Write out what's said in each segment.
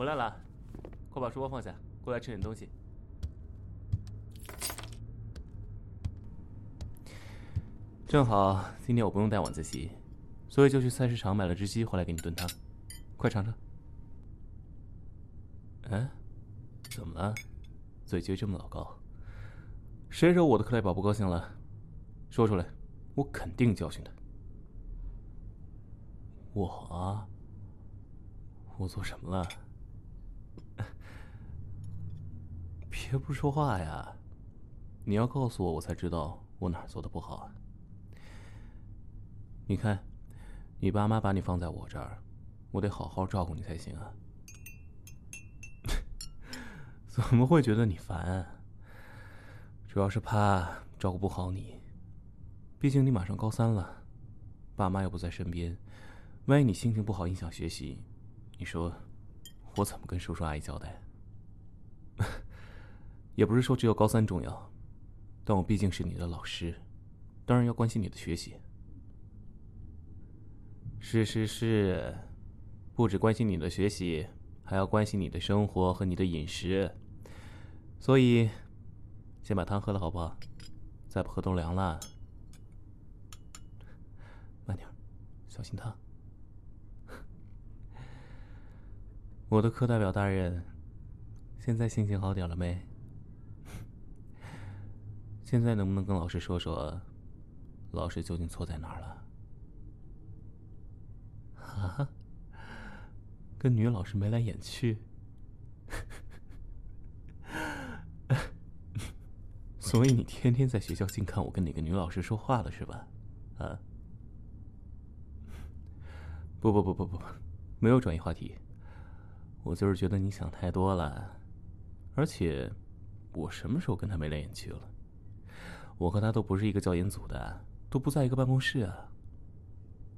回来了，快把书包放下，过来吃点东西。正好今天我不用带晚自习，所以就去菜市场买了只鸡回来给你炖汤，快尝尝。哎，怎么了？嘴撅这么老高？谁惹我的克莱宝不高兴了？说出来，我肯定教训他。我，我做什么了？别不说话呀！你要告诉我，我才知道我哪儿做的不好啊。你看，你爸妈把你放在我这儿，我得好好照顾你才行啊。怎么会觉得你烦？主要是怕照顾不好你。毕竟你马上高三了，爸妈又不在身边，万一你心情不好影响学习，你说我怎么跟叔叔阿姨交代？也不是说只有高三重要，但我毕竟是你的老师，当然要关心你的学习。是是是，不只关心你的学习，还要关心你的生活和你的饮食。所以，先把汤喝了好不好？再不喝都凉了。慢点，小心烫。我的课代表大人，现在心情好点了没？现在能不能跟老师说说，老师究竟错在哪儿了？啊，跟女老师眉来眼去，所以你天天在学校净看我跟哪个女老师说话了是吧？啊？不不不不不，没有转移话题，我就是觉得你想太多了，而且我什么时候跟她眉来眼去了？我和他都不是一个教研组的，都不在一个办公室啊。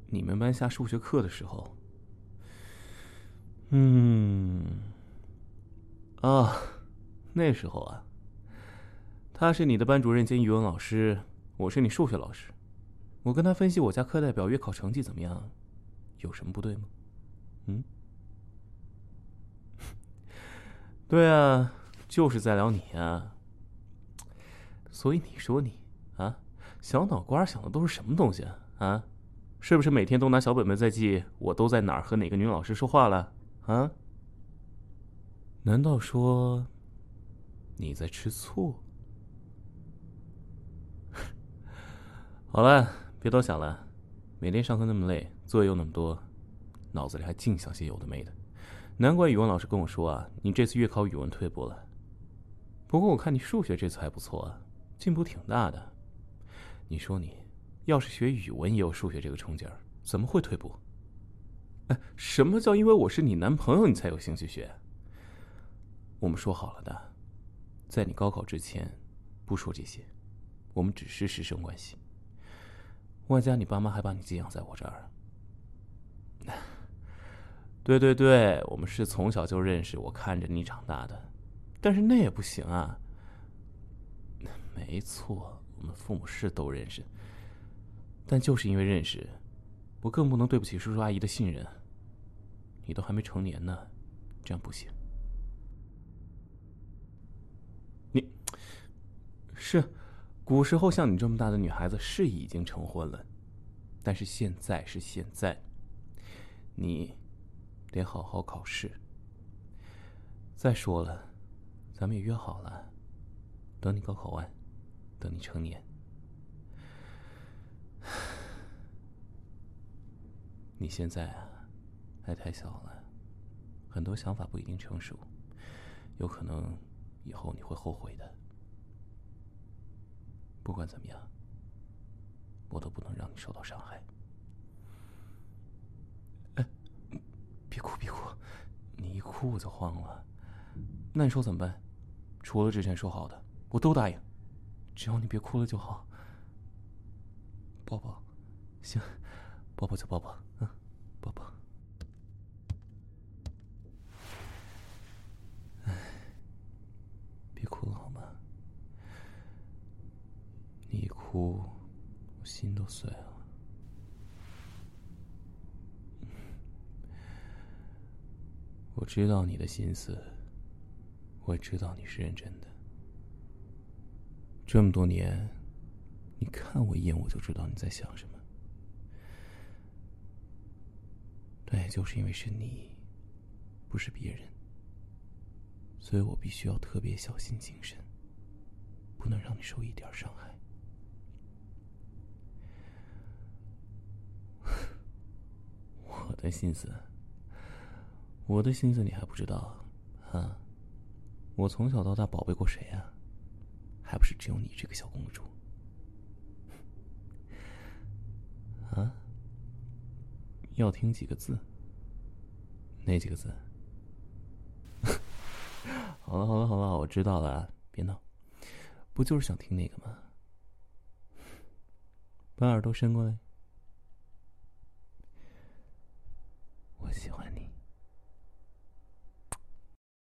你们班下数学课的时候，嗯，啊，那时候啊，他是你的班主任兼语文老师，我是你数学老师，我跟他分析我家课代表月考成绩怎么样，有什么不对吗？嗯，对啊，就是在聊你啊，所以你说你啊，小脑瓜想的都是什么东西啊？啊？是不是每天都拿小本本在记我都在哪儿和哪个女老师说话了啊？难道说你在吃醋？好了，别多想了。每天上课那么累，作业又那么多，脑子里还净想些有的没的。难怪语文老师跟我说啊，你这次月考语文退步了。不过我看你数学这次还不错啊，进步挺大的。你说你。要是学语文也有数学这个冲劲儿，怎么会退步？哎，什么叫因为我是你男朋友你才有兴趣学？我们说好了的，在你高考之前不说这些，我们只是师生关系。外加你爸妈还把你寄养在我这儿。对对对，我们是从小就认识，我看着你长大的，但是那也不行啊。没错，我们父母是都认识。但就是因为认识，我更不能对不起叔叔阿姨的信任。你都还没成年呢，这样不行。你，是，古时候像你这么大的女孩子是已经成婚了，但是现在是现在，你得好好考试。再说了，咱们也约好了，等你高考完，等你成年。你现在啊，还太小了，很多想法不一定成熟，有可能以后你会后悔的。不管怎么样，我都不能让你受到伤害。别哭别哭，你一哭我就慌了。那你说怎么办？除了之前说好的，我都答应，只要你别哭了就好。抱抱，行，抱抱就抱抱。嗯，抱抱，哎，别哭了好吗？你一哭，我心都碎了。我知道你的心思，我知道你是认真的。这么多年，你看我一眼，我就知道你在想什么。但也就是因为是你，不是别人，所以我必须要特别小心谨慎，不能让你受一点伤害。我的心思。我的心思你还不知道，啊？我从小到大宝贝过谁呀？还不是只有你这个小公主？啊？要听几个字？哪几个字？好了好了好了，我知道了，别闹，不就是想听那个吗？把耳朵伸过来。